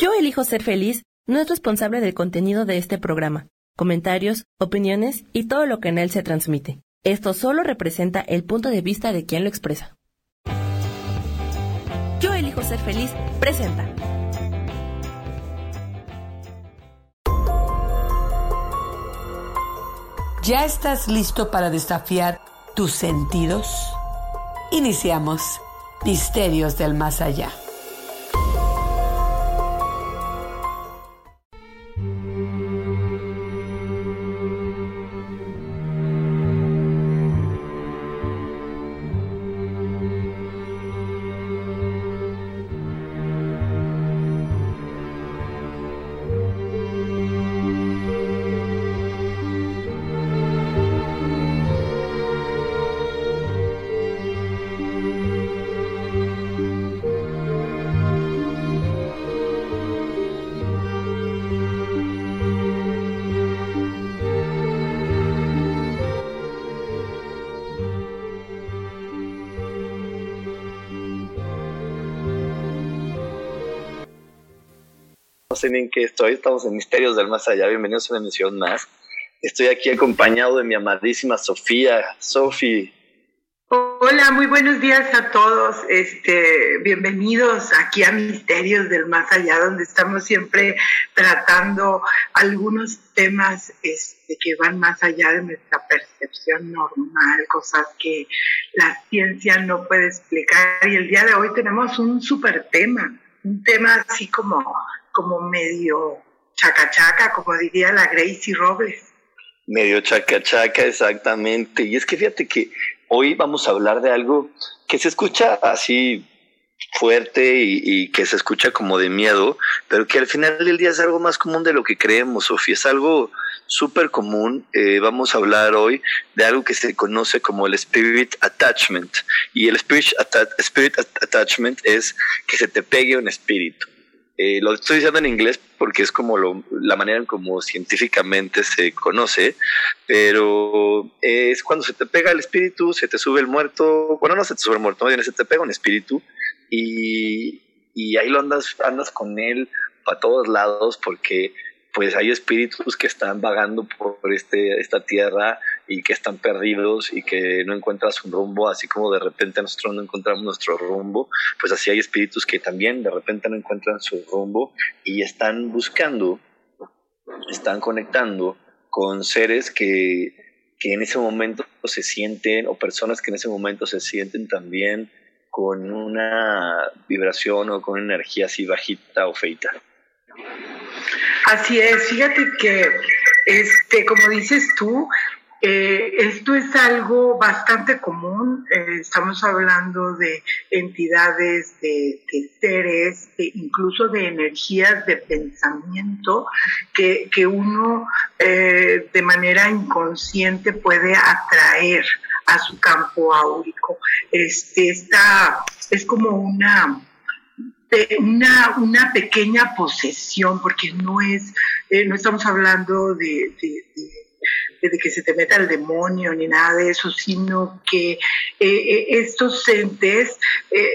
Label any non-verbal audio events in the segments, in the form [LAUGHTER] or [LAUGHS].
Yo elijo ser feliz no es responsable del contenido de este programa, comentarios, opiniones y todo lo que en él se transmite. Esto solo representa el punto de vista de quien lo expresa. Yo elijo ser feliz presenta. ¿Ya estás listo para desafiar tus sentidos? Iniciamos Misterios del Más Allá. Sé en qué estoy, estamos en Misterios del Más Allá, bienvenidos a una emisión más. Estoy aquí acompañado de mi amadísima Sofía. Sofi. Hola, muy buenos días a todos. Este, bienvenidos aquí a Misterios del Más Allá, donde estamos siempre tratando algunos temas este, que van más allá de nuestra percepción normal, cosas que la ciencia no puede explicar. Y el día de hoy tenemos un súper tema, un tema así como como medio chacachaca, como diría la Gracie Robles. Medio chacachaca, exactamente. Y es que fíjate que hoy vamos a hablar de algo que se escucha así fuerte y, que se escucha como de miedo, pero que al final del día es algo más común de lo que creemos, Sofía. Es algo súper común. Eh, vamos a hablar hoy de algo que se conoce como el spirit attachment. Y el spirit, spirit attachment es que se te pegue un espíritu. Eh, lo estoy diciendo en inglés porque es como la manera en como científicamente se conoce, pero es cuando se te pega el espíritu, se te sube el muerto, bueno, no se te sube el muerto, se te pega un espíritu y, y ahí lo andas, andas con él para todos lados porque pues hay espíritus que están vagando por este, esta tierra y que están perdidos y que no encuentras un rumbo, así como de repente nosotros no encontramos nuestro rumbo, pues así hay espíritus que también de repente no encuentran su rumbo y están buscando, están conectando con seres que, que en ese momento se sienten, o personas que en ese momento se sienten también con una vibración o con energía así bajita o feita. Así es, fíjate que, este, como dices tú, eh, esto es algo bastante común. Eh, estamos hablando de entidades, de, seres, incluso de energías de pensamiento que, que uno eh, de manera inconsciente puede atraer a su campo áurico. Este, esta es como una una, una pequeña posesión, porque no es, no estamos hablando de, de, que se te meta el demonio ni nada de eso, sino que eh, eh, estos entes,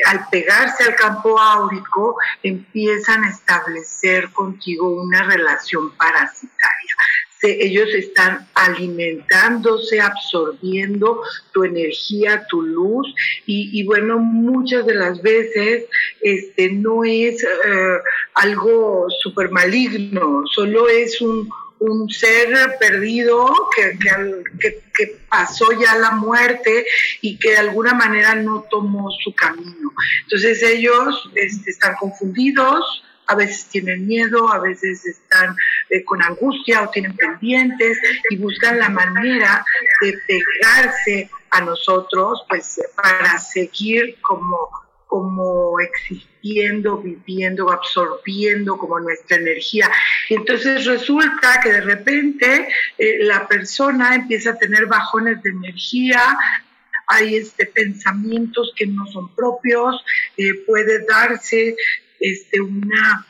al pegarse al campo áurico, empiezan a establecer contigo una relación parasitaria. Ellos están alimentándose, absorbiendo tu energía, tu luz y, bueno, muchas de las veces este, no es eh, algo súper maligno, solo es un, ser perdido que, que, pasó ya la muerte y que de alguna manera no tomó su camino. Entonces ellos este, están confundidos, a veces tienen miedo, a veces están eh, con angustia o tienen pendientes y buscan la manera de pegarse a nosotros, pues para seguir como como existiendo, viviendo, absorbiendo como nuestra energía. Entonces resulta que de repente eh, la persona empieza a tener bajones de energía, hay este, pensamientos que no son propios, eh, puede darse este, una,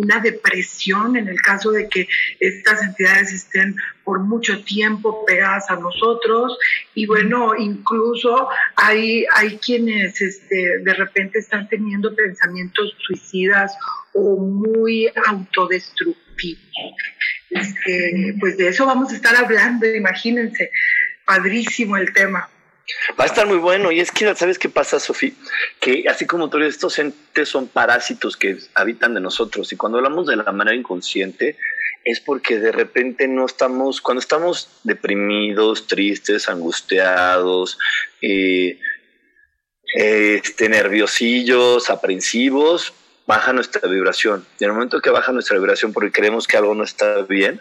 una depresión en el caso de que estas entidades estén por mucho tiempo pegadas a nosotros y bueno, incluso hay, hay quienes este, de repente están teniendo pensamientos suicidas o muy autodestructivos. Este, pues de eso vamos a estar hablando, imagínense, padrísimo el tema. Va a estar muy bueno. Y es que, ¿sabes qué pasa, Sofía? Que así como todos estos entes son parásitos que habitan de nosotros. Y cuando hablamos de la manera inconsciente, es porque de repente no estamos, cuando estamos deprimidos, tristes, angustiados, eh, este, nerviosillos, aprensivos, baja nuestra vibración. Y en el momento que baja nuestra vibración porque creemos que algo no está bien,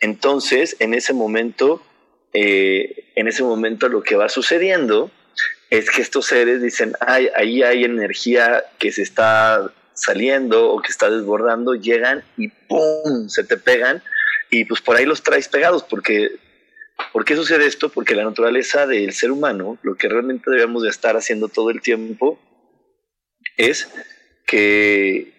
entonces en ese momento eh, en ese momento lo que va sucediendo es que estos seres dicen, Ay, ahí hay energía que se está saliendo o que está desbordando, llegan y ¡pum! se te pegan y pues por ahí los traes pegados porque ¿Por qué sucede esto? Porque la naturaleza del ser humano, lo que realmente debemos de estar haciendo todo el tiempo, es que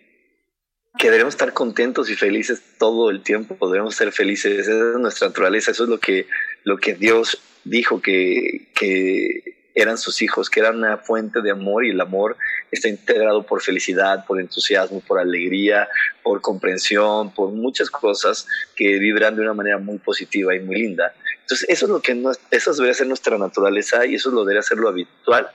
debemos estar contentos y felices todo el tiempo, debemos ser felices, esa es nuestra naturaleza, eso es lo que, lo que Dios dijo que, que eran sus hijos, que eran una fuente de amor y el amor está integrado por felicidad, por entusiasmo, por alegría, por comprensión, por muchas cosas que vibran de una manera muy positiva y muy linda. Entonces, eso es lo que eso debería ser nuestra naturaleza y eso lo debería ser lo habitual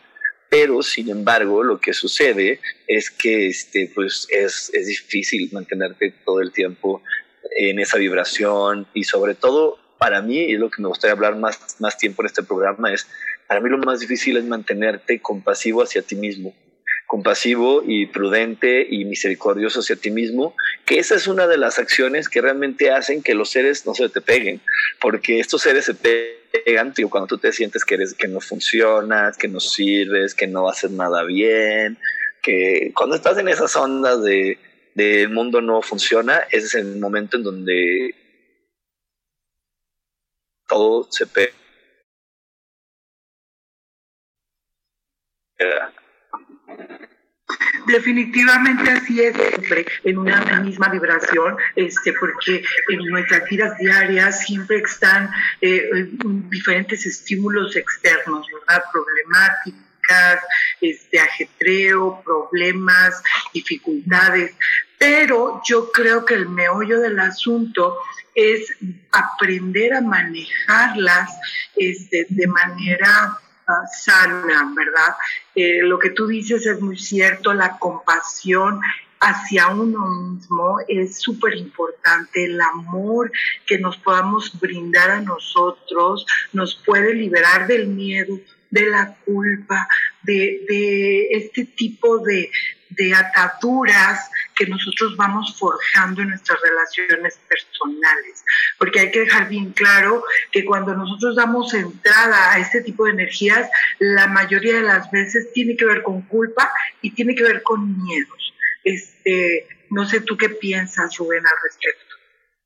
pero sin embargo lo que sucede es que este, pues es, es difícil mantenerte todo el tiempo en esa vibración y sobre todo para mí, y lo que me gustaría hablar más, más tiempo en este programa, es para mí lo más difícil es mantenerte compasivo hacia ti mismo compasivo y prudente y misericordioso hacia ti mismo, que esa es una de las acciones que realmente hacen que los seres no se te peguen, porque estos seres se pegan tío, cuando tú te sientes que, eres, que no funcionas, que no sirves, que no haces nada bien, que cuando estás en esas ondas de, de el mundo no funciona, ese es el momento en donde Definitivamente así es, siempre en una misma vibración, este, porque en nuestras vidas diarias siempre están eh, diferentes estímulos externos, ¿verdad? Problemáticas, este, ajetreo, problemas, dificultades, pero yo creo que el meollo del asunto es aprender a manejarlas este, de manera sana, ¿verdad? Eh, lo que tú dices es muy cierto, la compasión hacia uno mismo es súper importante. El amor que nos podamos brindar a nosotros nos puede liberar del miedo, de la culpa, de este tipo de, de ataduras que nosotros vamos forjando en nuestras relaciones personales. Porque hay que dejar bien claro que cuando nosotros damos entrada a este tipo de energías, la mayoría de las veces tiene que ver con culpa y tiene que ver con miedos. Este, no sé tú qué piensas, Rubén, al respecto.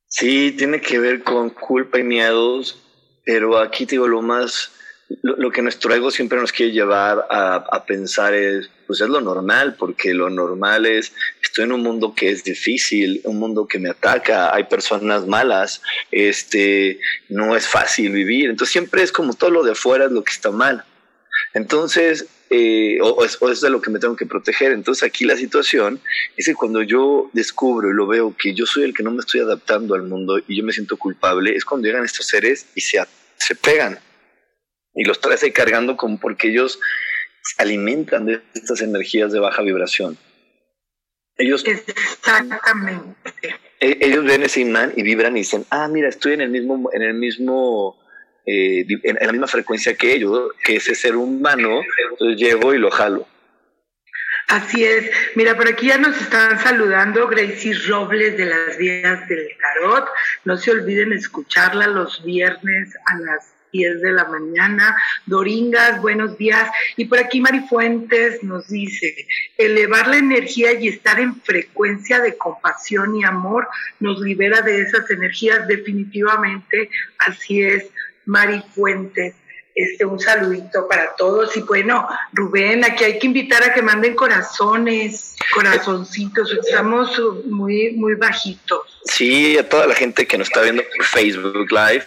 Sí, tiene que ver con culpa y miedos, pero aquí te digo lo más lo, que nuestro ego siempre nos quiere llevar a, pensar es, pues es lo normal, porque lo normal es, estoy en un mundo que es difícil, un mundo que me ataca, hay personas malas, este, no es fácil vivir, entonces siempre es como todo lo de afuera es lo que está mal. Entonces, eh, o, es, o, es, de lo que me tengo que proteger. Entonces aquí la situación es que cuando yo descubro y lo veo que yo soy el que no me estoy adaptando al mundo y yo me siento culpable, es cuando llegan estos seres y se, se pegan y los traes ahí cargando como porque ellos se alimentan de estas energías de baja vibración. Ellos, Exactamente. E, ellos ven ese imán y vibran y dicen, ah, mira, estoy en el mismo, en el mismo, eh, en, la misma frecuencia que ellos, que ese ser humano, entonces llego y lo jalo. Así es. Mira, por aquí ya nos están saludando Gracie Robles de las Vías del Tarot. No se olviden escucharla los viernes a las 10 de la mañana. Doringas, buenos días. Y por aquí Mari Fuentes nos dice, elevar la energía y estar en frecuencia de compasión y amor nos libera de esas energías definitivamente. Así es, Mari Fuentes. este, un saludito para todos. Y bueno, Rubén, aquí hay que invitar a que manden corazones, corazoncitos, estamos muy, muy bajitos. Sí, a toda la gente que nos está viendo por Facebook Live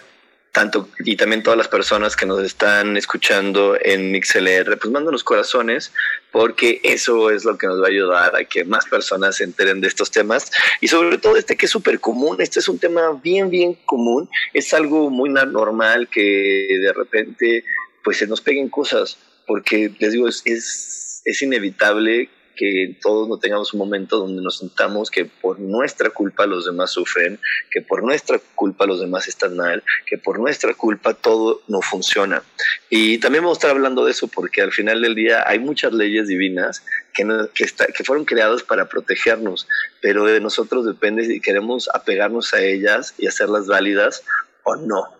tanto y también todas las personas que nos están escuchando en MixLR, pues mándanos corazones porque eso es lo que nos va a ayudar a que más personas se enteren de estos temas. Y sobre todo este que es súper común, este es un tema bien, bien común, es algo muy normal que de repente pues se nos peguen cosas porque les digo, es, es, es inevitable que todos no tengamos un momento donde nos sintamos que por nuestra culpa los demás sufren, que por nuestra culpa los demás están mal, que por nuestra culpa todo no funciona. Y también vamos a estar hablando de eso porque al final del día hay muchas leyes divinas que, que, que fueron creadas para protegernos, pero de nosotros depende si queremos apegarnos a ellas y hacerlas válidas o no.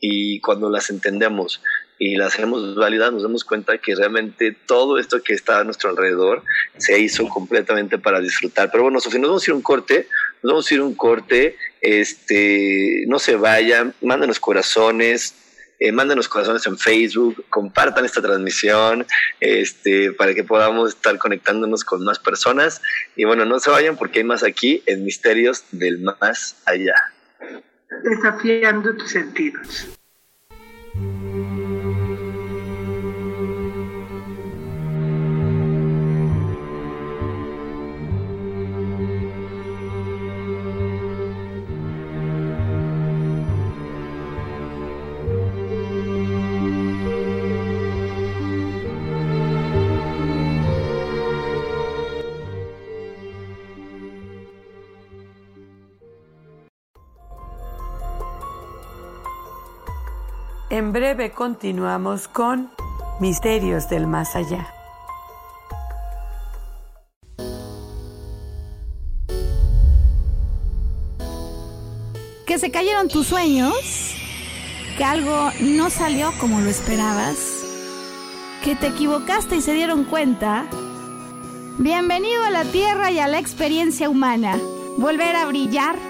Y cuando las entendemos y las hacemos válidas, nos damos cuenta que realmente todo esto que está a nuestro alrededor se hizo completamente para disfrutar. Pero bueno, Sofía, nos vamos a ir un corte, nos vamos a ir un corte, este, no se vayan, mándenos corazones, eh, mándenos corazones en Facebook, compartan esta transmisión, este, para que podamos estar conectándonos con más personas. Y bueno, no se vayan porque hay más aquí en Misterios del Más Allá. Desafiando tus sentidos. En breve continuamos con Misterios del Más Allá. Que se cayeron tus sueños, que algo no salió como lo esperabas, que te equivocaste y se dieron cuenta. Bienvenido a la Tierra y a la experiencia humana. Volver a brillar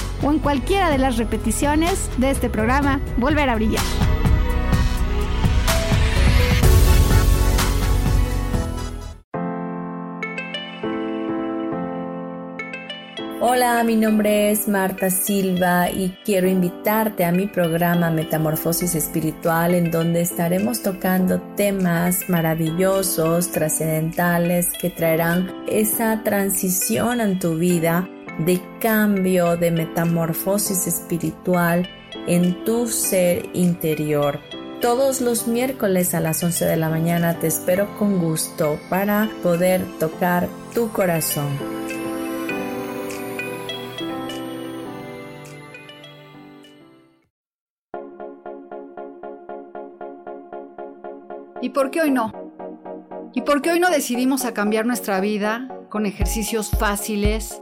o en cualquiera de las repeticiones de este programa Volver a Brillar. Hola, mi nombre es Marta Silva y quiero invitarte a mi programa Metamorfosis Espiritual en donde estaremos tocando temas maravillosos, trascendentales que traerán esa transición en tu vida de cambio, de metamorfosis espiritual en tu ser interior. Todos los miércoles a las 11 de la mañana te espero con gusto para poder tocar tu corazón. ¿Y por qué hoy no? ¿Y por qué hoy no decidimos a cambiar nuestra vida con ejercicios fáciles,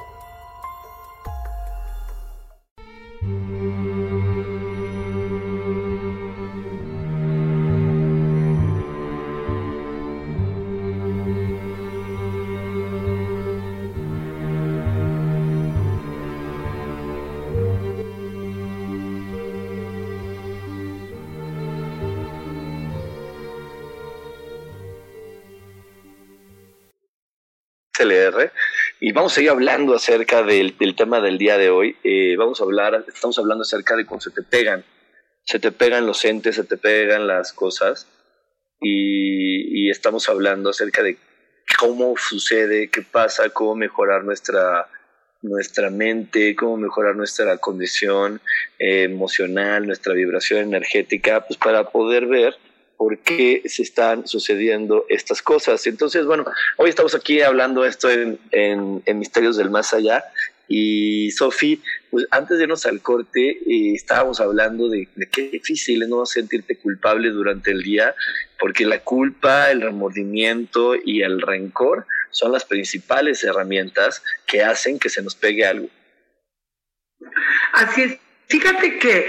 Y vamos a seguir hablando acerca del, tema del día de hoy. Eh, vamos a hablar, estamos hablando acerca de cómo se te pegan, se te pegan los entes, se te pegan las cosas. Y, y estamos hablando acerca de cómo sucede, qué pasa, cómo mejorar nuestra nuestra mente, cómo mejorar nuestra condición eh, emocional, nuestra vibración energética, pues para poder ver por qué se están sucediendo estas cosas. Entonces, bueno, hoy estamos aquí hablando esto en, en, Misterios del Más Allá y Sofi, pues antes de irnos al corte, eh, estábamos hablando de, de, qué difícil es no sentirte culpable durante el día, porque la culpa, el remordimiento y el rencor son las principales herramientas que hacen que se nos pegue algo. Así es. Fíjate que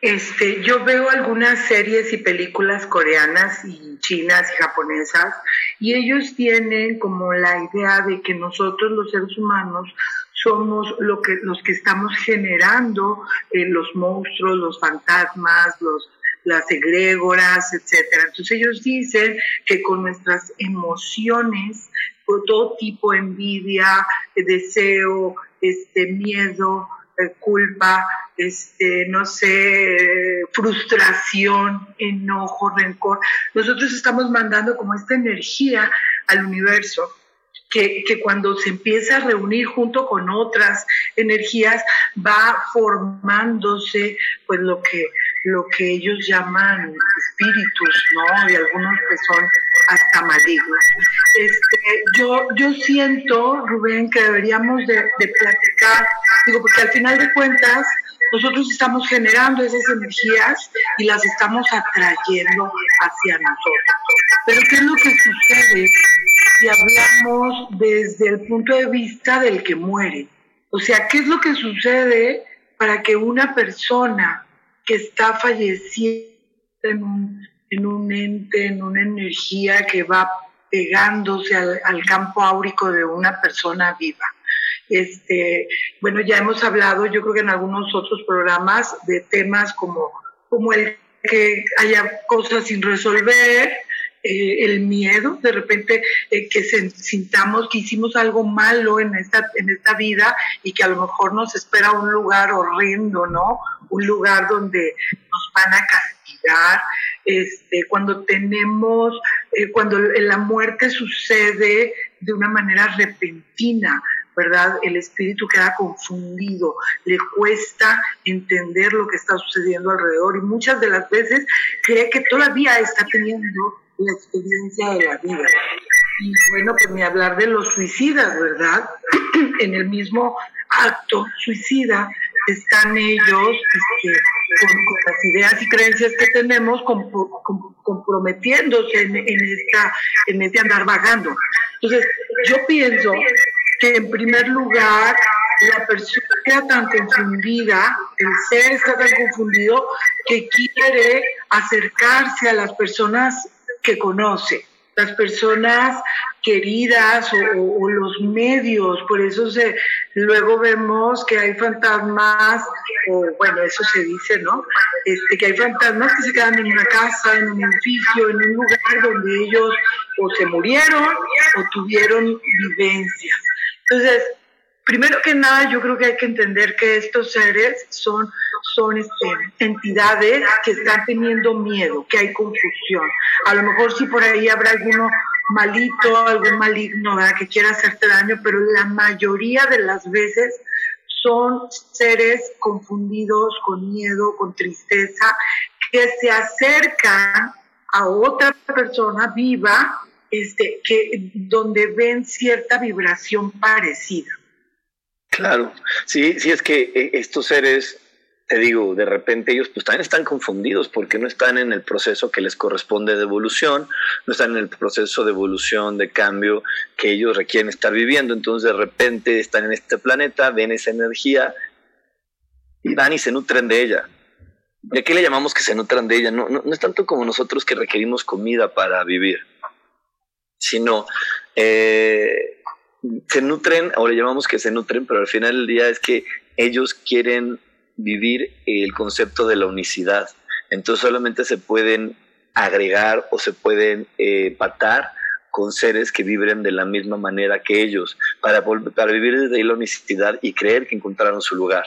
este, yo veo algunas series y películas coreanas y chinas y japonesas y ellos tienen como la idea de que nosotros los seres humanos somos lo que, los que estamos generando eh, los monstruos, los fantasmas, los, las egrégoras, etcétera. Entonces ellos dicen que con nuestras emociones, todo tipo, envidia, deseo, este, miedo, culpa, este, no sé, frustración, enojo, rencor. Nosotros estamos mandando como esta energía al universo. Que, que, cuando se empieza a reunir junto con otras energías va formándose pues lo que lo que ellos llaman espíritus, ¿no? Y algunos que son hasta malignos. Este, yo, yo siento, Rubén, que deberíamos de, de platicar, digo, porque al final de cuentas, nosotros estamos generando esas energías y las estamos atrayendo hacia nosotros. Pero ¿qué es lo que sucede si hablamos desde el punto de vista del que muere? O sea, ¿qué es lo que sucede para que una persona que está falleciendo en un, en un ente, en una energía que va pegándose al, campo áurico de una persona viva? Este, bueno, ya hemos hablado, yo creo que en algunos otros programas, de temas como, como el que haya cosas sin resolver, eh, el miedo, de repente eh, que se, sintamos que hicimos algo malo en esta, en esta vida y que a lo mejor nos espera un lugar horrendo, ¿no? Un lugar donde nos van a castigar. Este, cuando tenemos, eh, cuando la muerte sucede de una manera repentina, ¿verdad? El espíritu queda confundido, le cuesta entender lo que está sucediendo alrededor y muchas de las veces cree que todavía está teniendo la experiencia de la vida. Y bueno, pues ni hablar de los suicidas, ¿verdad? [CLEARS THROAT] en el mismo acto suicida están ellos este, con, las ideas y creencias que tenemos comprometiéndose en, esta, en este andar vagando. Entonces, yo pienso que en primer lugar la persona queda tan confundida, el ser está tan confundido que quiere acercarse a las personas que conoce, las personas queridas o, los medios, por eso se, luego vemos que hay fantasmas, o bueno, eso se dice, ¿no? Este, que hay fantasmas que se quedan en una casa, en un edificio, en un lugar donde ellos o se murieron o tuvieron vivencias. Entonces, primero que nada, yo creo que hay que entender que estos seres son, son este, entidades que están teniendo miedo, que hay confusión. A lo mejor sí por ahí habrá alguno malito, algún maligno que quiera hacerte daño, pero la mayoría de las veces son seres confundidos, con miedo, con tristeza, que se acercan a otra persona viva este, que, donde ven cierta vibración parecida. Claro, sí, sí es que eh, estos seres, te digo, de repente ellos pues también están confundidos porque no están en el proceso que les corresponde de evolución, no están en el proceso de evolución, de cambio que ellos requieren estar viviendo, entonces de repente están en este planeta, ven esa energía y van y se nutren de ella. ¿Y a qué le llamamos que se nutran de ella? No, no, no es tanto como nosotros que requerimos comida para vivir sino eh, se nutren, o le llamamos que se nutren, pero al final del día es que ellos quieren vivir el concepto de la unicidad. Entonces solamente se pueden agregar o se pueden eh, patar con seres que vibren de la misma manera que ellos, para, para vivir desde ahí la unicidad y creer que encontraron su lugar.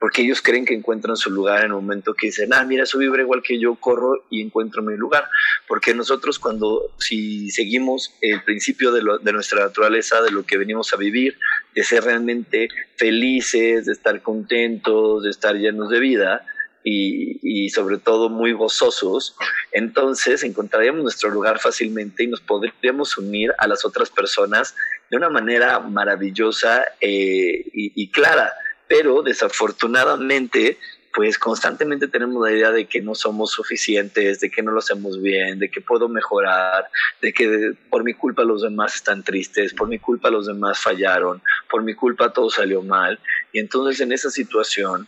Porque ellos creen que encuentran su lugar en el momento que dicen, ah, mira, eso vibra igual que yo, corro y encuentro mi lugar. Porque nosotros cuando, si seguimos el principio de, de nuestra naturaleza, de lo que venimos a vivir, de ser realmente felices, de estar contentos, de estar llenos de vida, y, sobre todo muy gozosos, entonces encontraríamos nuestro lugar fácilmente y nos podríamos unir a las otras personas de una manera maravillosa eh, y, clara. Pero desafortunadamente, pues constantemente tenemos la idea de que no somos suficientes, de que no lo hacemos bien, de que puedo mejorar, de que por mi culpa los demás están tristes, por mi culpa los demás fallaron, por mi culpa todo salió mal. Y entonces en esa situación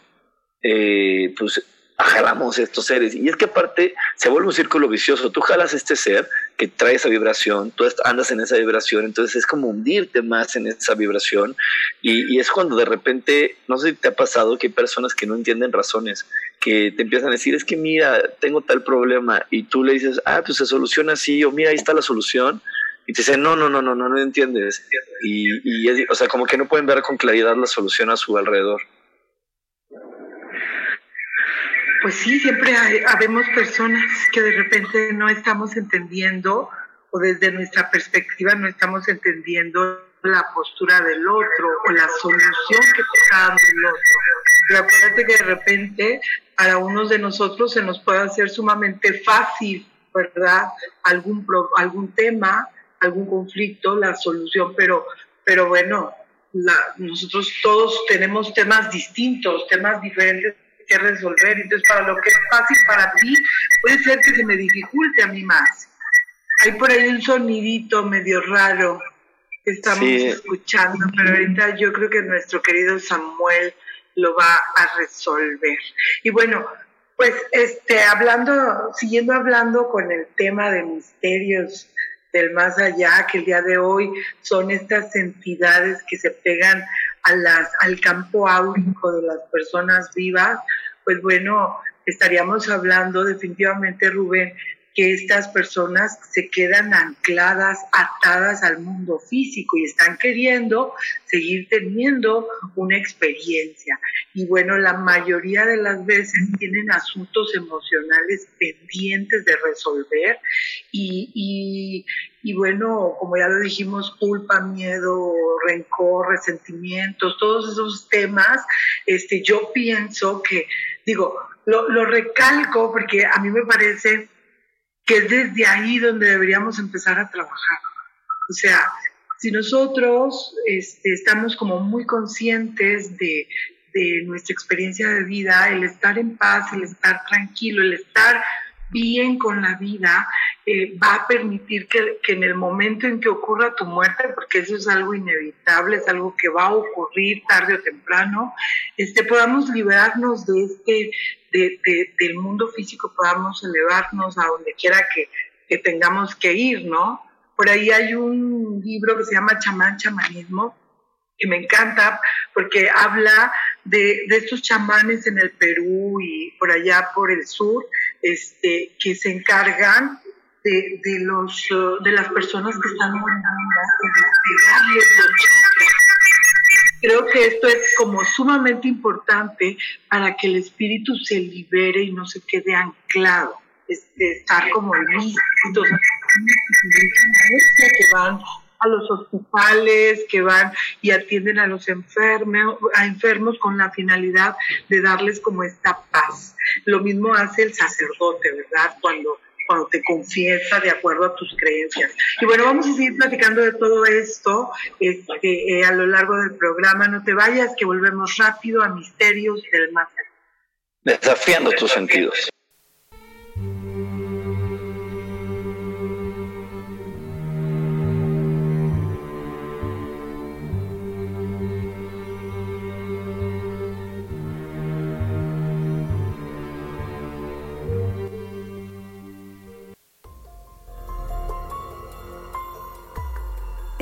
eh, pues jalamos estos seres. Y es que aparte se vuelve un círculo vicioso. Tú jalas este ser que trae esa vibración, tú andas en esa vibración, entonces es como hundirte más en esa vibración. Y, es cuando de repente, no sé si te ha pasado que hay personas que no entienden razones, que te empiezan a decir, es que mira, tengo tal problema, y tú le dices, ah, pues se soluciona así, o mira, ahí está la solución. Y te dicen, no, no, no, no, no, no entiendes. Y, y o sea, como que no pueden ver con claridad la solución a su alrededor. Pues sí, siempre hay, habemos personas que de repente no estamos entendiendo o desde nuestra perspectiva no estamos entendiendo la postura del otro o la solución que está dando el otro. Pero acuérdate que de repente para unos de nosotros se nos puede hacer sumamente fácil, ¿verdad? Algún, algún tema, algún conflicto, la solución, pero, pero bueno, nosotros todos tenemos temas distintos, temas diferentes que resolver. Entonces, para lo que es fácil para ti, puede ser que se me dificulte a mí más. Hay por ahí un sonidito medio raro que estamos escuchando, pero ahorita yo creo que nuestro querido Samuel lo va a resolver. Y bueno, pues este hablando, siguiendo hablando con el tema de misterios del más allá, que el día de hoy son estas entidades que se pegan al campo áurico de las personas vivas, pues bueno, estaríamos hablando definitivamente, Rubén, que estas personas se quedan ancladas, atadas al mundo físico y están queriendo seguir teniendo una experiencia. Y bueno, la mayoría de las veces tienen asuntos emocionales pendientes de resolver y, y, bueno, como ya lo dijimos, culpa, miedo, rencor, resentimientos, todos esos temas, este, yo pienso que, digo, lo, lo recalco porque a mí me parece que es desde ahí donde deberíamos empezar a trabajar. O sea, si nosotros este, estamos como muy conscientes de, de nuestra experiencia de vida, el estar en paz, el estar tranquilo, el estar bien con la vida, eh, va a permitir que, que, en el momento en que ocurra tu muerte, porque eso es algo inevitable, es algo que va a ocurrir tarde o temprano, este, podamos liberarnos de este, de, de, del mundo físico, podamos elevarnos a donde quiera que, que tengamos que ir, ¿no? Por ahí hay un libro que se llama Chamán Chamanismo, que me encanta porque habla de, de, estos chamanes en el Perú y por allá por el sur, este, que se encargan de, de los, de las personas que están de, Creo que esto es como sumamente importante para que el espíritu se libere y no se quede anclado, este, estar como listo, que van a los hospitales, que van y atienden a los enfermos, a enfermos con la finalidad de darles como esta paz. Lo mismo hace el sacerdote, ¿verdad? Cuando cuando te confiesa de acuerdo a tus creencias. Y bueno, vamos a seguir platicando de todo esto este, eh, a lo largo del programa. No te vayas, que volvemos rápido a Misterios del Más Desafiando tus sentidos.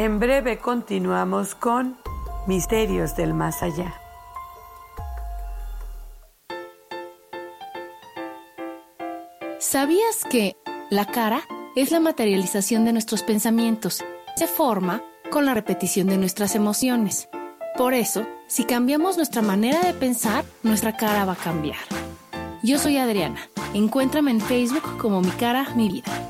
En breve continuamos con Misterios del Más Allá. ¿Sabías que la cara es la materialización de nuestros pensamientos. Se forma con la repetición de nuestras emociones. Por eso, si cambiamos nuestra manera de pensar, nuestra cara va a cambiar. Yo soy Adriana. Encuéntrame en Facebook como mi cara, mi vida.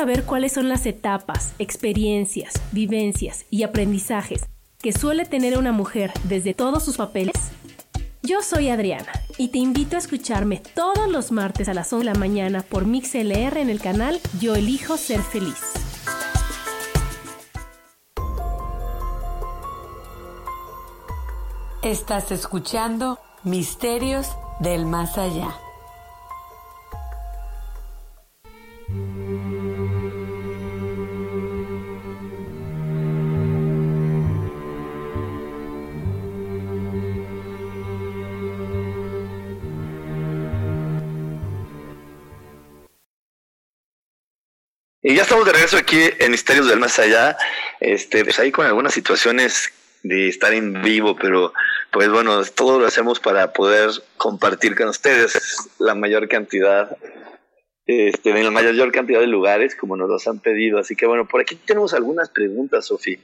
Saber cuáles son las etapas, experiencias, vivencias y aprendizajes que suele tener una mujer desde todos sus papeles? Yo soy Adriana y te invito a escucharme todos los martes a las 11 de la mañana por MixLR en el canal Yo elijo ser feliz. Estás escuchando Misterios del Más Allá. Y ya estamos de regreso aquí en Misterios del Más Allá, este, pues ahí con algunas situaciones de estar en vivo, pero pues bueno, todo lo hacemos para poder compartir con ustedes la mayor cantidad, este, en la mayor cantidad de lugares como nos los han pedido. Así que bueno, por aquí tenemos algunas preguntas, Sofi,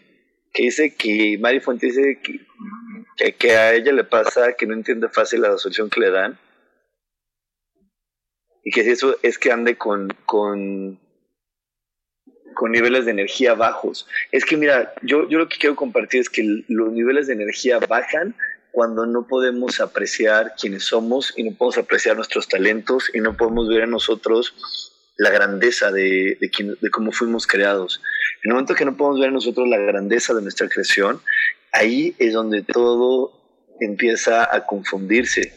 que dice que Mari Fuente dice que, que, a ella le pasa que no entiende fácil la solución que le dan y que eso es que ande con, con con niveles de energía bajos. Es que mira, yo, yo lo que quiero compartir es que los niveles de energía bajan cuando no podemos apreciar quiénes somos y no podemos apreciar nuestros talentos y no podemos ver en nosotros la grandeza de, de, de cómo fuimos creados. En el momento que no podemos ver en nosotros la grandeza de nuestra creación, ahí es donde todo empieza a confundirse.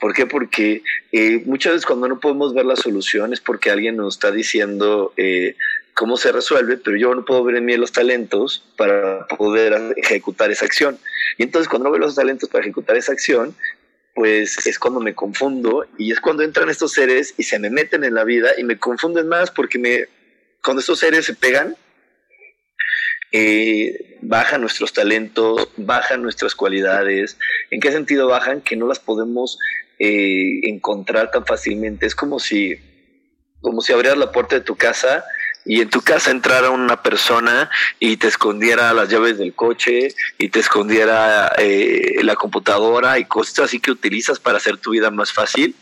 ¿Por qué? Porque eh, muchas veces cuando no podemos ver la solución es porque alguien nos está diciendo, eh, cómo se resuelve, pero yo no puedo ver en mí los talentos para poder ejecutar esa acción. Y entonces cuando no veo los talentos para ejecutar esa acción, pues es cuando me confundo y es cuando entran estos seres y se me meten en la vida y me confunden más porque me, cuando estos seres se pegan, eh, bajan nuestros talentos, bajan nuestras cualidades. ¿En qué sentido bajan? Que no las podemos eh, encontrar tan fácilmente. Es como si, como si abrieras la puerta de tu casa y en tu casa entrara una persona y te escondiera las llaves del coche y te escondiera eh, la computadora y cosas así que utilizas para hacer tu vida más fácil,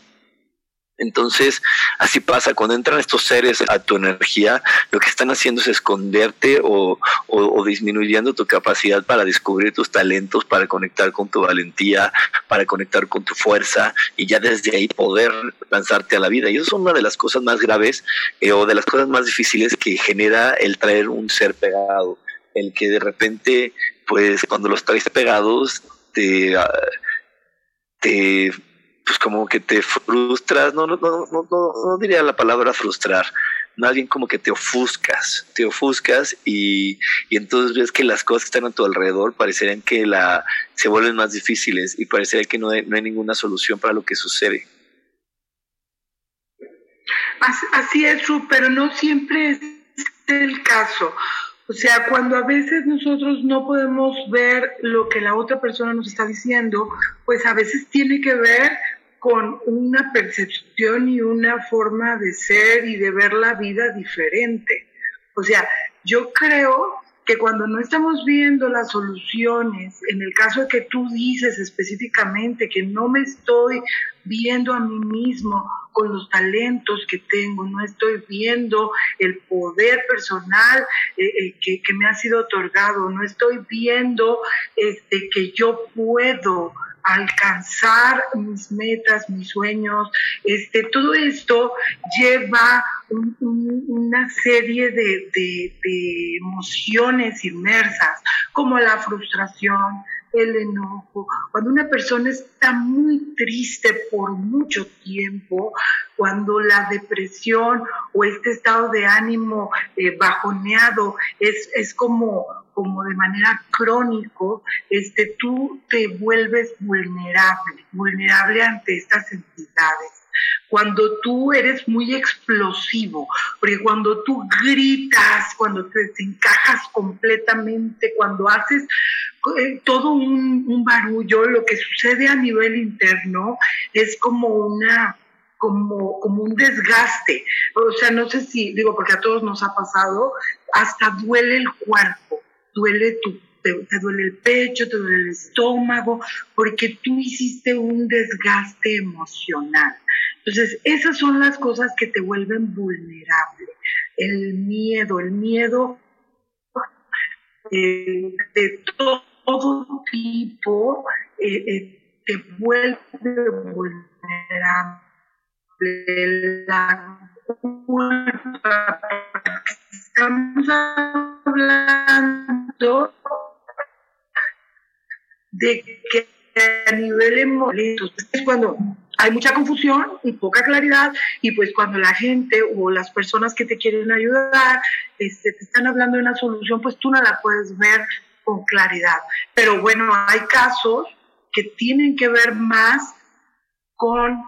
entonces, así pasa, cuando entran estos seres a tu energía, lo que están haciendo es esconderte o, disminuyendo tu capacidad para descubrir tus talentos, para conectar con tu valentía, para conectar con tu fuerza y ya desde ahí poder lanzarte a la vida. Y eso es una de las cosas más graves eh, o de las cosas más difíciles que genera el traer un ser pegado. El que de repente, pues cuando los traes pegados, te, ah, te pues como que te frustras, no, no, no, no, no, diría la palabra frustrar, más bien como que te ofuscas, te ofuscas y, y entonces ves que las cosas que están a tu alrededor parecerían que la, se vuelven más difíciles y parecería que no hay, no hay ninguna solución para lo que sucede. Así es, pero no siempre es el caso. O sea, cuando a veces nosotros no podemos ver lo que la otra persona nos está diciendo, pues a veces tiene que ver con una percepción y una forma de ser y de ver la vida diferente. O sea, yo creo que cuando no estamos viendo las soluciones, en el caso de que tú dices específicamente que no me estoy viendo a mí mismo con los talentos que tengo, no estoy viendo el poder personal eh, que, que, me ha sido otorgado, no estoy viendo este, que yo puedo alcanzar mis metas, mis sueños. Este, todo esto lleva una serie de, de, emociones inmersas, como la frustración, el enojo. Cuando una persona está muy triste por mucho tiempo, cuando la depresión o este estado de ánimo eh, bajoneado es, es como como de manera crónico, este, tú te vuelves vulnerable, vulnerable ante estas entidades. Cuando tú eres muy explosivo, porque cuando tú gritas, cuando te desencajas completamente, cuando haces todo un, un barullo, lo que sucede a nivel interno es como una como, como un desgaste. O sea, no sé si, digo, porque a todos nos ha pasado, hasta duele el cuerpo duele tu, te, duele el pecho, te duele el estómago, porque tú hiciste un desgaste emocional. Entonces, esas son las cosas que te vuelven vulnerable. El miedo, el miedo eh, de todo, tipo eh, eh, te vuelve vulnerable. La culpa, estamos hablando de que a nivel emocional es cuando hay mucha confusión y poca claridad y pues cuando la gente o las personas que te quieren ayudar este, te están hablando de una solución, pues tú no la puedes ver con claridad. Pero bueno, hay casos que tienen que ver más con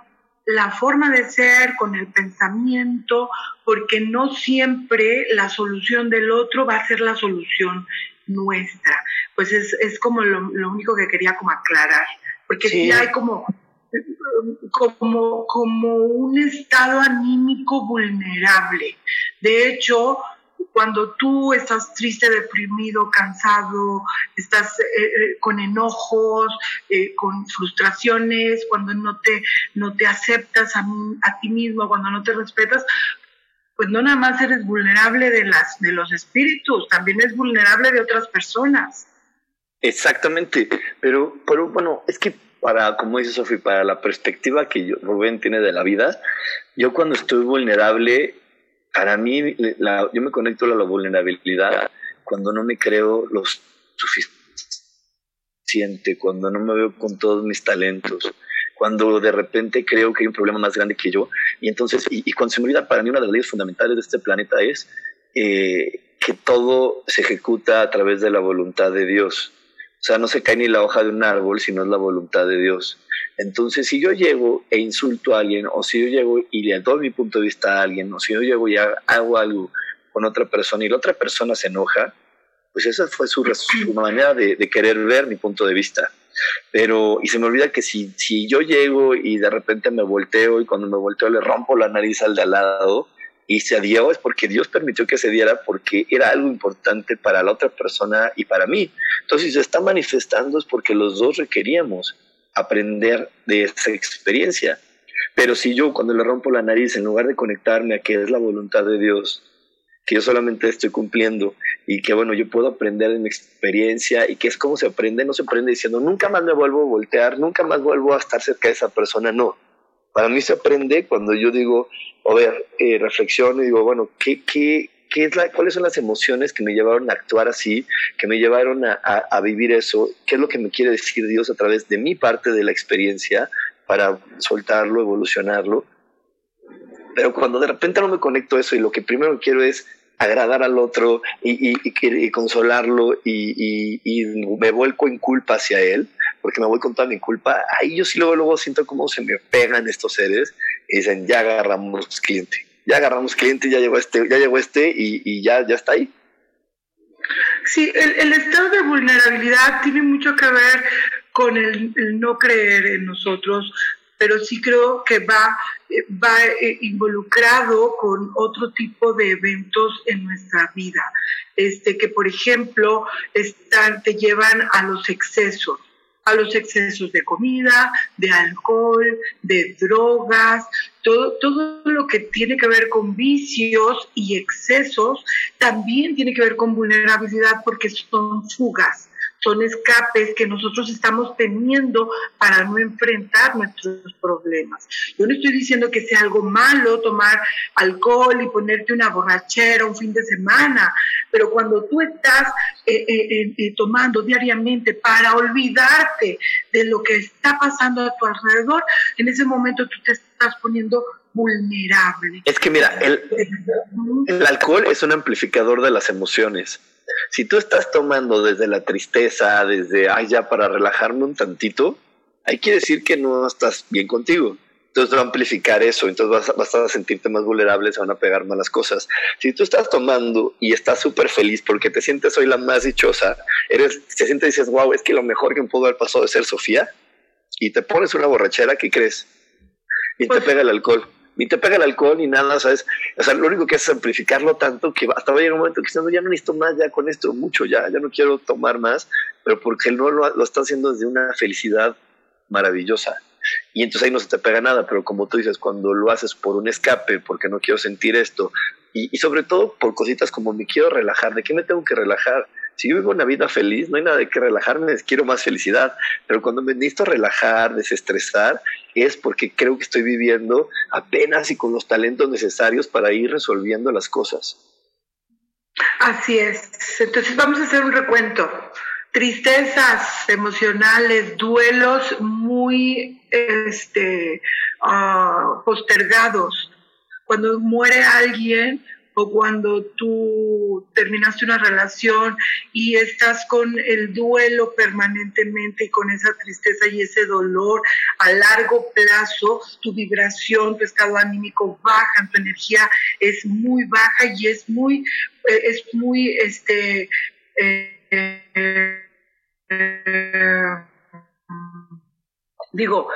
la forma de ser, con el pensamiento, porque no siempre la solución del otro va a ser la solución nuestra. Pues es, es como lo, único que quería como aclarar, porque sí. hay como, como, como un estado anímico vulnerable. De hecho, cuando tú estás triste, deprimido, cansado, estás eh, eh, con enojos, eh, con frustraciones, cuando no te, no te aceptas a, a, ti mismo, cuando no te respetas, pues no nada más eres vulnerable de, las, de los espíritus, también es vulnerable de otras personas. Exactamente, pero, pero bueno, es que para, como dice Sofi, para la perspectiva que yo, Rubén tiene de la vida, yo cuando estoy vulnerable para mí, la, yo me conecto a la vulnerabilidad cuando no me creo lo suficiente, cuando no me veo con todos mis talentos, cuando de repente creo que hay un problema más grande que yo. Y entonces, y, cuando se me olvida, para mí una de las leyes fundamentales de este planeta es eh, que todo se ejecuta a través de la voluntad de Dios. O sea, no se cae ni la hoja de un árbol si no es la voluntad de Dios. Entonces, si yo llego e insulto a alguien, o si yo llego y le doy mi punto de vista a alguien, o si yo llego y hago algo con otra persona y la otra persona se enoja, pues esa fue su, manera de, querer ver mi punto de vista. Pero, y se me olvida que si, si yo llego y de repente me volteo y cuando me volteo le rompo la nariz al de al lado y se dio es porque Dios permitió que se diera porque era algo importante para la otra persona y para mí. Entonces, si se está manifestando es porque los dos requeríamos aprender de esa experiencia. Pero si yo cuando le rompo la nariz, en lugar de conectarme a que es la voluntad de Dios, que yo solamente estoy cumpliendo y que bueno, yo puedo aprender de mi experiencia y que es como se aprende, no se aprende diciendo nunca más me vuelvo a voltear, nunca más vuelvo a estar cerca de esa persona, no. Para mí se aprende cuando yo digo, a ver, eh, reflexiono y digo, bueno, ¿qué, qué, ¿cuáles son las emociones que me llevaron a actuar así, que me llevaron a, vivir eso? ¿Qué es lo que me quiere decir Dios a través de mi parte de la experiencia para soltarlo, evolucionarlo? Pero cuando de repente no me conecto a eso y lo que primero quiero es agradar al otro y, y, consolarlo y, me vuelco en culpa hacia él, porque me voy con toda mi culpa, ahí yo sí luego, luego siento cómo se me pegan estos seres y dicen, ya agarramos cliente ya agarramos cliente, ya llegó este, ya llegó este y, ya, ya está ahí. Sí, el, estado de vulnerabilidad tiene mucho que ver con el, no creer en nosotros, pero sí creo que va, eh, va eh, involucrado con otro tipo de eventos en nuestra vida, este, que por ejemplo están, te llevan a los excesos a los excesos de comida, de alcohol, de drogas, todo, todo lo que tiene que ver con vicios y excesos también tiene que ver con vulnerabilidad porque son fugas son escapes que nosotros estamos teniendo para no enfrentar nuestros problemas. Yo no estoy diciendo que sea algo malo tomar alcohol y ponerte una borrachera un fin de semana, pero cuando tú estás eh, eh, eh, tomando diariamente para olvidarte de lo que está pasando a tu alrededor, en ese momento tú te estás poniendo vulnerable. Es que mira, el, [LAUGHS] el alcohol es un amplificador de las emociones. Si tú estás tomando desde la tristeza, desde, ay, ya para relajarme un tantito, hay que decir que no estás bien contigo. Entonces va a amplificar eso, entonces vas, vas, a sentirte más vulnerable, se van a pegar malas cosas. Si tú estás tomando y estás súper feliz porque te sientes hoy la más dichosa, eres, te sientes y dices, wow, es que lo mejor que me pudo haber pasado es ser Sofía, y te pones una borrachera, ¿qué crees? Y te pues pega el alcohol ni te pega el alcohol ni nada, ¿sabes? O sea, lo único que es amplificarlo tanto que hasta va a llegar un momento que no, ya no necesito más, ya con esto mucho, ya, ya no quiero tomar más, pero porque no lo, lo está haciendo desde una felicidad maravillosa. Y entonces ahí no se te pega nada, pero como tú dices, cuando lo haces por un escape, porque no quiero sentir esto, y, y sobre todo por cositas como me quiero relajar, ¿de qué me tengo que relajar? si yo vivo una vida feliz, no hay nada de que relajarme, quiero más felicidad. Pero cuando me necesito relajar, desestresar, es porque creo que estoy viviendo apenas y con los talentos necesarios para ir resolviendo las cosas. Así es. Entonces vamos a hacer un recuento. Tristezas emocionales, duelos muy este, uh, postergados. Cuando muere alguien, o cuando tú terminaste una relación y estás con el duelo permanentemente y con esa tristeza y ese dolor a largo plazo, tu vibración, tu estado anímico baja, tu energía es muy baja y es muy, eh, es muy, este, eh, eh, digo,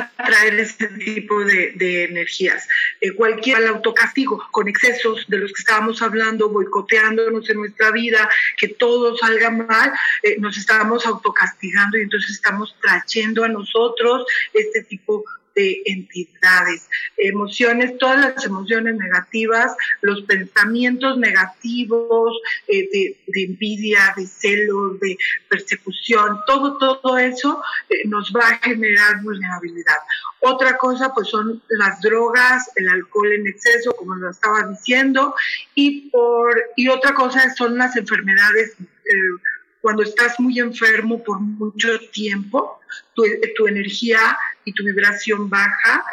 vas a traer ese tipo de, energías. Eh, cualquier autocastigo con excesos de los que estábamos hablando, boicoteándonos en nuestra vida, que todo salga mal, eh, nos estamos autocastigando y entonces estamos trayendo a nosotros este tipo de entidades, emociones, todas las emociones negativas, los pensamientos negativos eh, de, envidia, de celos, de persecución, todo, todo eso eh, nos va a generar vulnerabilidad. Otra cosa pues son las drogas, el alcohol en exceso, como lo estaba diciendo, y, por, y otra cosa son las enfermedades. Eh, cuando estás muy enfermo por mucho tiempo, tu, energía y tu vibración baja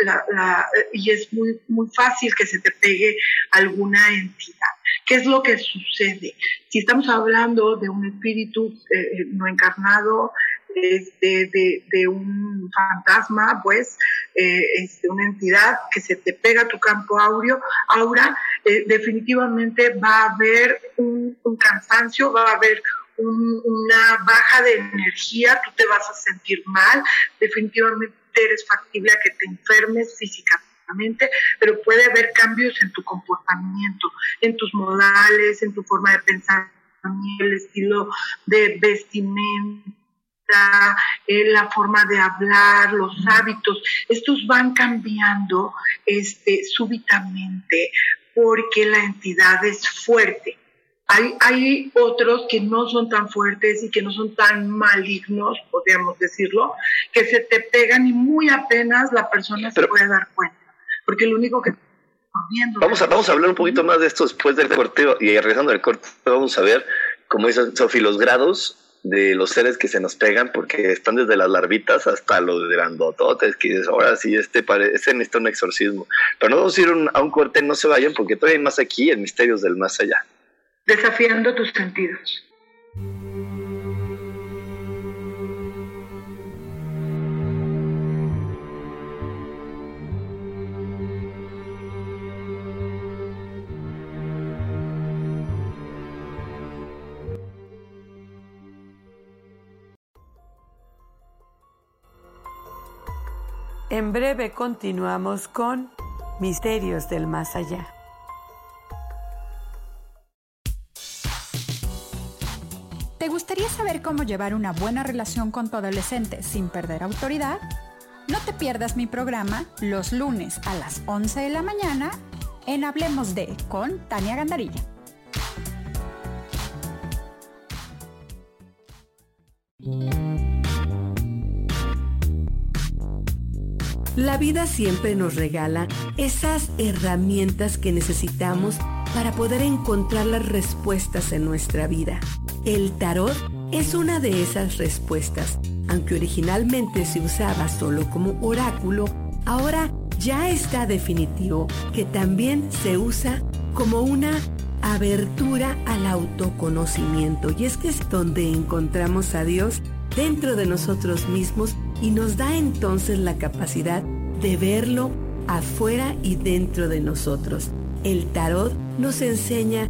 y es muy, muy fácil que se te pegue alguna entidad. ¿Qué es lo que sucede? Si estamos hablando de un espíritu eh, no encarnado, de, un fantasma, pues, eh, una entidad que se te pega a tu campo áureo, aura, eh, definitivamente va a haber un, un cansancio, va a haber una baja de energía, tú te vas a sentir mal, definitivamente eres factible a que te enfermes físicamente, pero puede haber cambios en tu comportamiento, en tus modales, en tu forma de pensar, el estilo de vestimenta, la forma de hablar, los hábitos, estos van cambiando este, súbitamente porque la entidad es fuerte. Hay, otros que no son tan fuertes y que no son tan malignos, podríamos decirlo, que se te pegan y muy apenas la persona se puede dar cuenta. Porque lo único que Vamos a, vamos a hablar un poquito más de esto después del corte y regresando del corte vamos a ver, como dice Sofi, los grados de los seres que se nos pegan porque están desde las larvitas hasta los grandototes que dices, ahora sí, este, parece, este necesita un exorcismo. Pero no vamos a ir a un corte, no se vayan porque todavía hay más aquí en Misterios del Más Allá desafiando tus sentidos. En breve continuamos con Misterios del Más Allá. Saber cómo llevar una buena relación con tu adolescente sin perder autoridad? No te pierdas mi programa los lunes a las 11 de la mañana en Hablemos de con Tania Gandarilla. La vida siempre nos regala esas herramientas que necesitamos para poder encontrar las respuestas en nuestra vida. El tarot es una de esas respuestas. Aunque originalmente se usaba solo como oráculo, ahora ya está definitivo que también se usa como una abertura al autoconocimiento. Y es que es donde encontramos a Dios dentro de nosotros mismos y nos da entonces la capacidad de verlo afuera y dentro de nosotros. El tarot nos enseña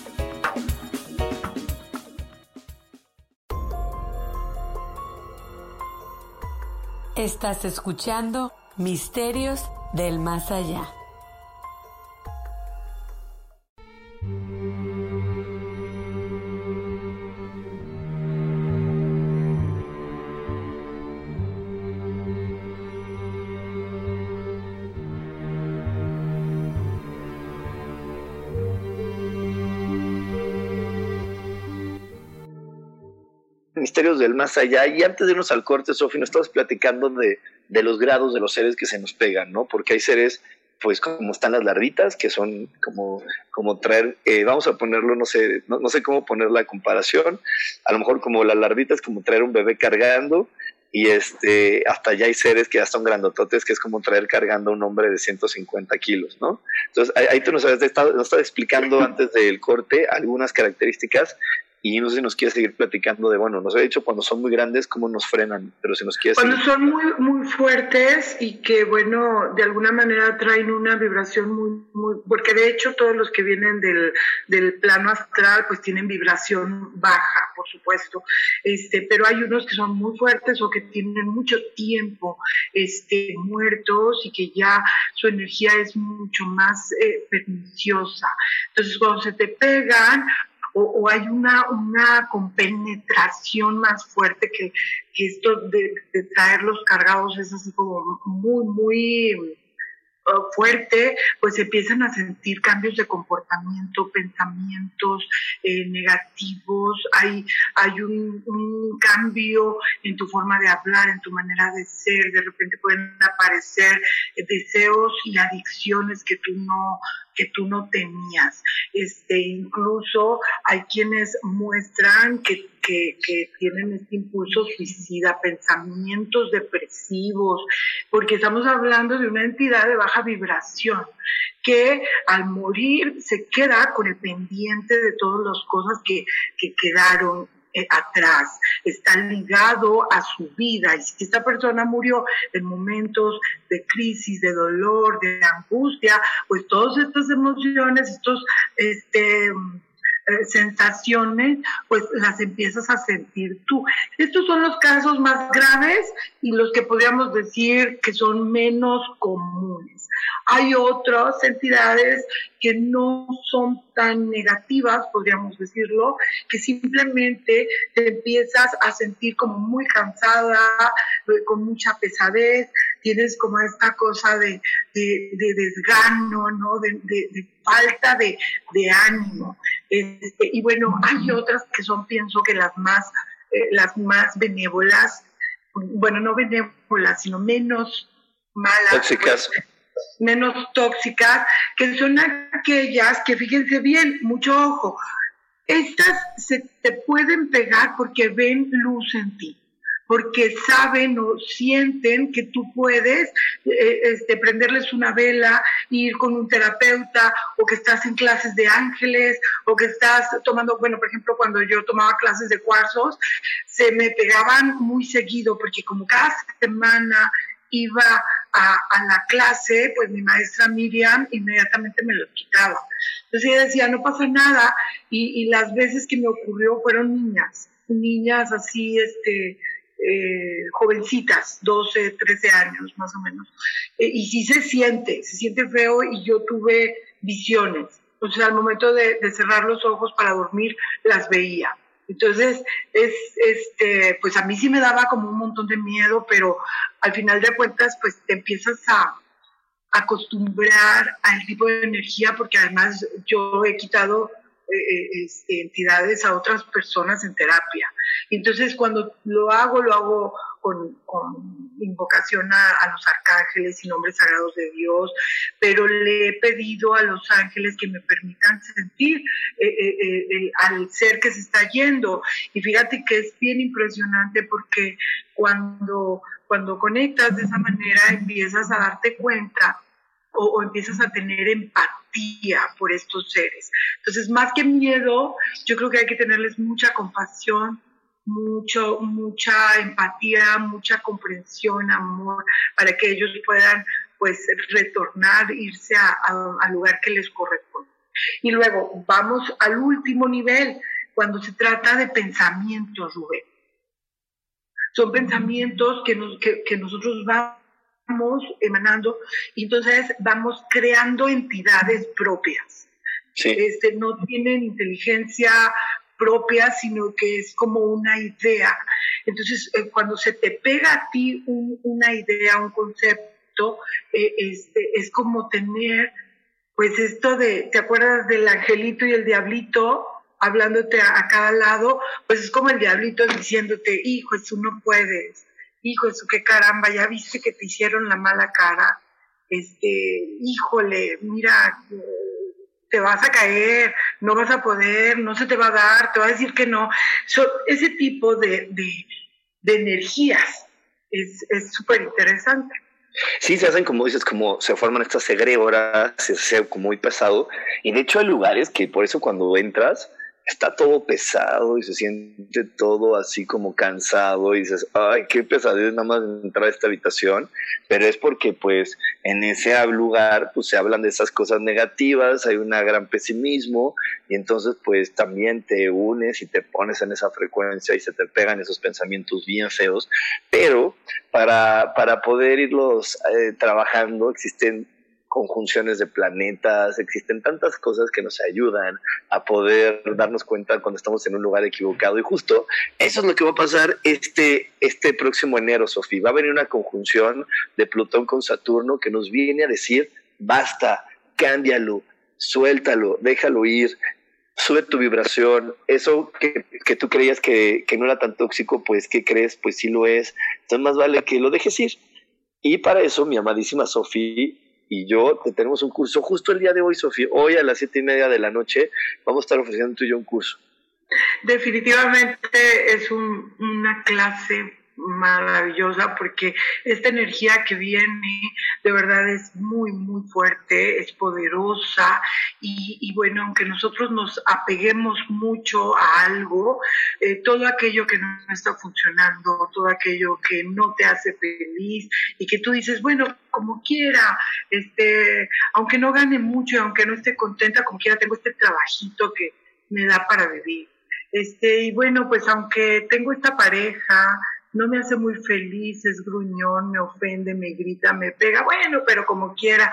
Estás escuchando Misterios del Más Allá. Misterios del más allá. Y antes de irnos al corte, Sofi, nos estabas platicando de, de, los grados de los seres que se nos pegan, ¿no? Porque hay seres, pues como están las larvitas, que son como, como traer, eh, vamos a ponerlo, no sé, no, no, sé cómo poner la comparación, a lo mejor como las larvitas, como traer un bebé cargando. Y este, hasta allá hay seres que ya son grandototes, que es como traer cargando a un hombre de 150 kilos, ¿no? Entonces, ahí, tú nos habías estado, nos estás explicando [CLEARS THROAT] antes del corte algunas características y no sé si nos quieres seguir platicando de, bueno, nos ha dicho cuando son muy grandes cómo nos frenan, pero si nos quieres... Cuando son muy, muy fuertes y que, bueno, de alguna manera traen una vibración muy, muy, porque de hecho todos los que vienen del, del plano astral pues tienen vibración baja, por supuesto, este, pero hay unos que son muy fuertes o que tienen mucho tiempo este, muertos y que ya su energía es mucho más eh, perniciosa. Entonces cuando se te pegan, o, hay una, una compenetración más fuerte que, que esto de, de, traerlos cargados es así como muy, muy fuerte, pues empiezan a sentir cambios de comportamiento, pensamientos eh, negativos, hay, hay un, un, cambio en tu forma de hablar, en tu manera de ser, de repente pueden aparecer deseos y adicciones que tú no que tú no tenías. Este, incluso hay quienes muestran que que, tienen este impulso suicida, pensamientos depresivos, porque estamos hablando de una entidad de baja vibración que al morir se queda con el pendiente de todas las cosas que, que quedaron eh, atrás, está ligado a su vida. Y si esta persona murió en momentos de crisis, de dolor, de angustia, pues todas estas emociones, estos, este, sensaciones, pues las empiezas a sentir tú. Estos son los casos más graves y los que podríamos decir que son menos comunes. Hay otras entidades que no son tan negativas, podríamos decirlo, que simplemente te empiezas a sentir como muy cansada, con mucha pesadez, tienes como esta cosa de, de, desgano, ¿no? De, falta de, ánimo. Este, y bueno, hay otras que son, pienso que las más, eh, las más benévolas, bueno, no benévolas, sino menos malas. Tóxicas. Pues, menos tóxicas, que son aquellas que, fíjense bien, mucho ojo, estas se te pueden pegar porque ven luz en ti porque saben o sienten que tú puedes eh, este, prenderles una vela, ir con un terapeuta, o que estás en clases de ángeles, o que estás tomando, bueno, por ejemplo, cuando yo tomaba clases de cuarzos, se me pegaban muy seguido, porque como cada semana iba a, la clase, pues mi maestra Miriam inmediatamente me lo quitaba. Entonces ella decía, no pasa nada, y, las veces que me ocurrió fueron niñas, niñas así, este, eh, jovencitas, 12, 13 años más o menos. Eh, y sí se siente, se siente feo y yo tuve visiones. Entonces al momento de, cerrar los ojos para dormir las veía. Entonces, es, este, pues a mí sí me daba como un montón de miedo, pero al final de cuentas, pues te empiezas a acostumbrar al tipo de energía, porque además yo he quitado eh, este, entidades a otras personas en terapia. Entonces, cuando lo hago, lo hago con, invocación a, los arcángeles y nombres sagrados de Dios, pero le he pedido a los ángeles que me permitan sentir eh, eh, al ser que se está yendo. Y fíjate que es bien impresionante porque cuando, cuando conectas de esa manera empiezas a darte cuenta o, empiezas a tener empatía por estos seres. Entonces, más que miedo, yo creo que hay que tenerles mucha compasión, mucho, mucha empatía, mucha comprensión, amor, para que ellos puedan pues retornar, irse al lugar que les corresponde. Y luego vamos al último nivel, cuando se trata de pensamientos, Rubén. Son pensamientos que, nos, que, que nosotros vamos emanando y entonces vamos creando entidades propias. Este, no tienen inteligencia propia, sino que es como una idea. Entonces, eh, cuando se te pega a ti una idea, un concepto, eh, este, es como tener, pues esto de, ¿te acuerdas del angelito y el diablito? hablándote a, cada lado, pues es como el diablito diciéndote, hijo, eso no puedes, hijo, eso qué caramba, ya viste que te hicieron la mala cara, este, híjole, mira, te vas a caer, no vas a poder, no se te va a dar, te va a decir que no. ese tipo de, energías es súper interesante. Sí, se hacen como dices, como se forman estas egregoras, se hace como muy pesado. Y de hecho hay lugares que por eso cuando entras, está todo pesado y se siente todo así como cansado y dices, ay, qué pesadez nada más entrar a esta habitación, pero es porque pues en ese lugar pues se hablan de esas cosas negativas, hay un gran pesimismo y entonces pues también te unes y te pones en esa frecuencia y se te pegan esos pensamientos bien feos, pero para, para poder irlos eh, trabajando existen conjunciones de planetas, existen tantas cosas que nos ayudan a poder darnos cuenta cuando estamos en un lugar equivocado. Y justo eso es lo que va a pasar este, este próximo enero, Sofía. Va a venir una conjunción de Plutón con Saturno que nos viene a decir, basta, cámbialo, suéltalo, déjalo ir, sube tu vibración, eso que, que tú creías que, que, no era tan tóxico, pues ¿qué crees? Pues sí lo es. Entonces más vale que lo dejes ir. Y para eso, mi amadísima Sofía y yo te tenemos un curso justo el día de hoy, Sofía. Hoy a las siete y media de la noche vamos a estar ofreciendo tú y yo un curso. Definitivamente es una clase maravillosa porque esta energía que viene de verdad es muy, muy fuerte, es poderosa y, bueno, aunque nosotros nos apeguemos mucho a algo, eh, todo aquello que no está funcionando, todo aquello que no te hace feliz y que tú dices, bueno, como quiera, este, aunque no gane mucho y aunque no esté contenta, como quiera, tengo este trabajito que me da para vivir. Este, y bueno, pues aunque tengo esta pareja, no me hace muy feliz, es gruñón, me ofende, me grita, me pega, bueno, pero como quiera,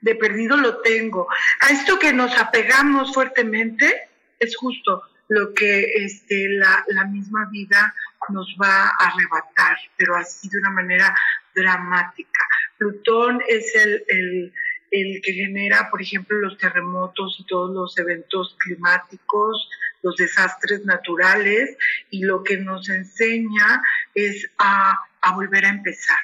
de perdido lo tengo. A esto que nos apegamos fuertemente es justo lo que este, la, la misma vida nos va a arrebatar, pero así de una manera dramática. Plutón es el, que genera, por ejemplo, los terremotos y todos los eventos climáticos, los desastres naturales, y lo que nos enseña es a, a volver a empezar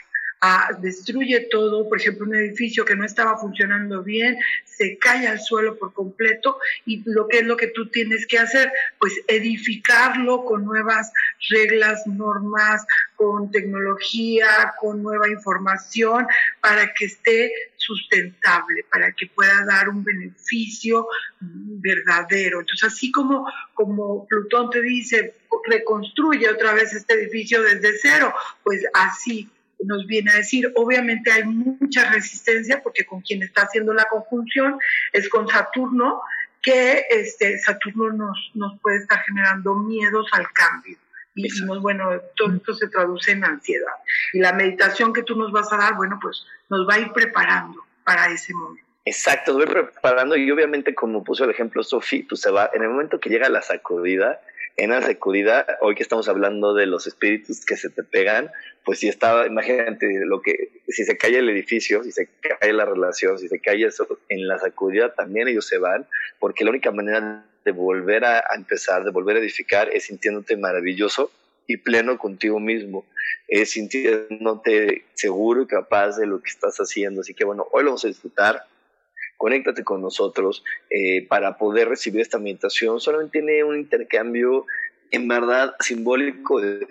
destruye todo, por ejemplo, un edificio que no estaba funcionando bien, se cae al suelo por completo y lo que es lo que tú tienes que hacer, pues edificarlo con nuevas reglas, normas, con tecnología, con nueva información, para que esté sustentable, para que pueda dar un beneficio verdadero. Entonces, así como, como Plutón te dice, reconstruye otra vez este edificio desde cero, pues así nos viene a decir. Obviamente hay mucha resistencia porque con quien está haciendo la conjunción es con Saturno, que este, Saturno nos, nos puede estar generando miedos al cambio. Y decimos, bueno, todo esto se traduce en ansiedad. Y la meditación que tú nos vas a dar, bueno, pues nos va a ir preparando para ese momento. Exacto, voy preparando y obviamente como puso el ejemplo Sofi, pues se va, en el momento que llega la sacudida, en la sacudida, hoy que estamos hablando de los espíritus que se te pegan, pues si estaba, imagínate lo que, si se cae el edificio, si se cae la relación, si se cae eso, en la sacudida también ellos se van, porque la única manera de volver a, empezar, de volver a edificar, es sintiéndote maravilloso y pleno contigo mismo, es sintiéndote seguro y capaz de lo que estás haciendo. Así que bueno, hoy lo vamos a disfrutar. Conéctate con nosotros eh, para poder recibir esta meditación. Solamente tiene un intercambio en verdad simbólico de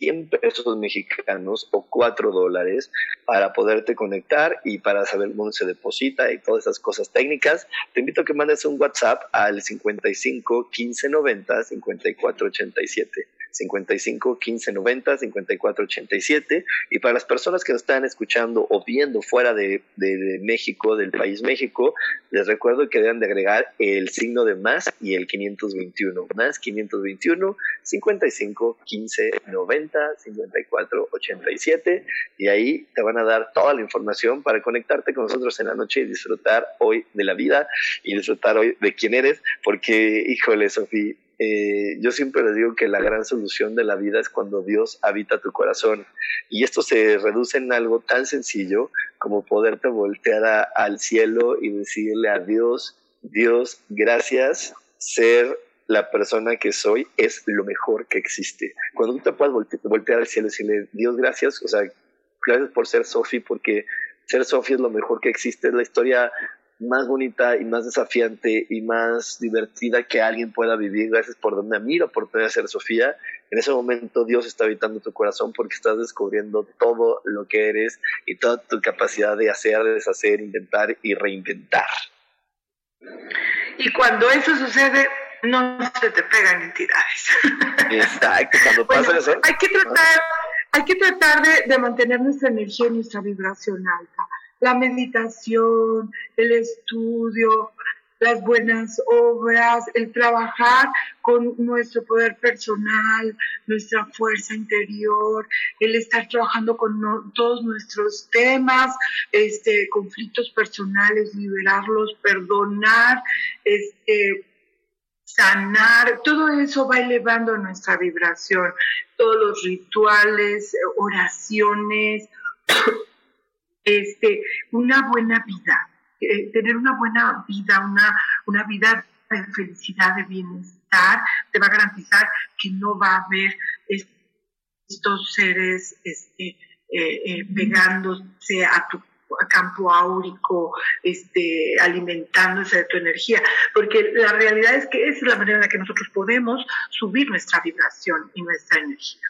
100 pesos mexicanos o 4 dólares para poderte conectar y para saber dónde se deposita y todas esas cosas técnicas. Te invito a que mandes un WhatsApp al 55 15 90 54 87. 55 15 90 54 87 y para las personas que nos están escuchando o viendo fuera de, de, México, del país México, les recuerdo que deben de agregar el signo de más y el 521, más 521 55 15 90 54 87 y ahí te van a dar toda la información para conectarte con nosotros en la noche y disfrutar hoy de la vida y disfrutar hoy de quién eres, porque híjole, Sofía, eh, yo siempre le digo que la gran solución de la vida es cuando Dios habita tu corazón. Y esto se reduce en algo tan sencillo como poderte voltear al cielo y decirle a Dios, Dios, gracias, ser la persona que soy es lo mejor que existe. Cuando tú te puedes voltear al cielo y decirle, Dios, gracias, o sea, gracias por ser Sofi, porque ser Sofi es lo mejor que existe, es la historia más bonita y más desafiante y más divertida que alguien pueda vivir. Gracias por darme a mí la oportunidad de ser Sofía. En ese momento Dios está habitando tu corazón porque estás descubriendo todo lo que eres y toda tu capacidad de hacer, deshacer, inventar y reinventar. Y cuando eso sucede, no se te pegan entidades. Exacto, cuando [LAUGHS] pasa eso. Hay que tratar, hay que tratar de, de mantener nuestra energía y nuestra vibración alta la meditación, el estudio, las buenas obras, el trabajar con nuestro poder personal, nuestra fuerza interior, el estar trabajando con todos nuestros temas, este, conflictos personales, liberarlos, perdonar, este, sanar, todo eso va elevando nuestra vibración, todos los rituales, oraciones, este, una buena vida, eh, tener una buena vida, una, una vida de felicidad, de bienestar, te va a garantizar que no va a haber estos seres este, eh, eh, pegándose a tu campo áurico, este, alimentándose de tu energía, porque la realidad es que esa es la manera en la que nosotros podemos subir nuestra vibración y nuestra energía.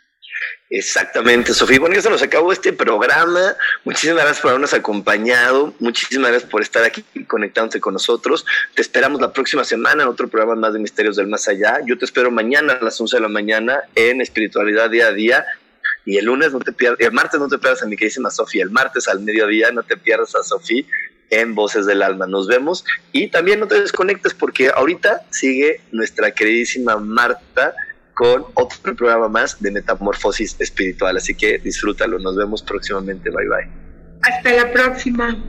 Exactamente, Sofía. Bueno, ya se nos acabó este programa. Muchísimas gracias por habernos acompañado. Muchísimas gracias por estar aquí conectándose con nosotros. Te esperamos la próxima semana en otro programa más de Misterios del Más Allá. Yo te espero mañana a las 11 de la mañana en Espiritualidad Día a Día. Y el lunes no te pierdas, el martes no te pierdas a mi queridísima Sofía. El martes al mediodía no te pierdas a Sofía en Voces del Alma. Nos vemos. Y también no te desconectes porque ahorita sigue nuestra queridísima Marta con otro programa más de Metamorfosis Espiritual. Así que disfrútalo. Nos vemos próximamente. Bye bye. Hasta la próxima.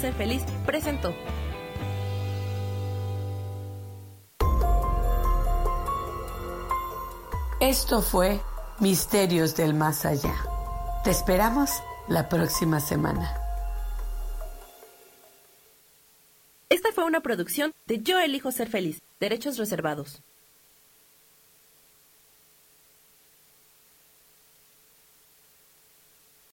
Ser feliz presentó. Esto fue Misterios del Más Allá. Te esperamos la próxima semana. Esta fue una producción de Yo elijo ser feliz, derechos reservados.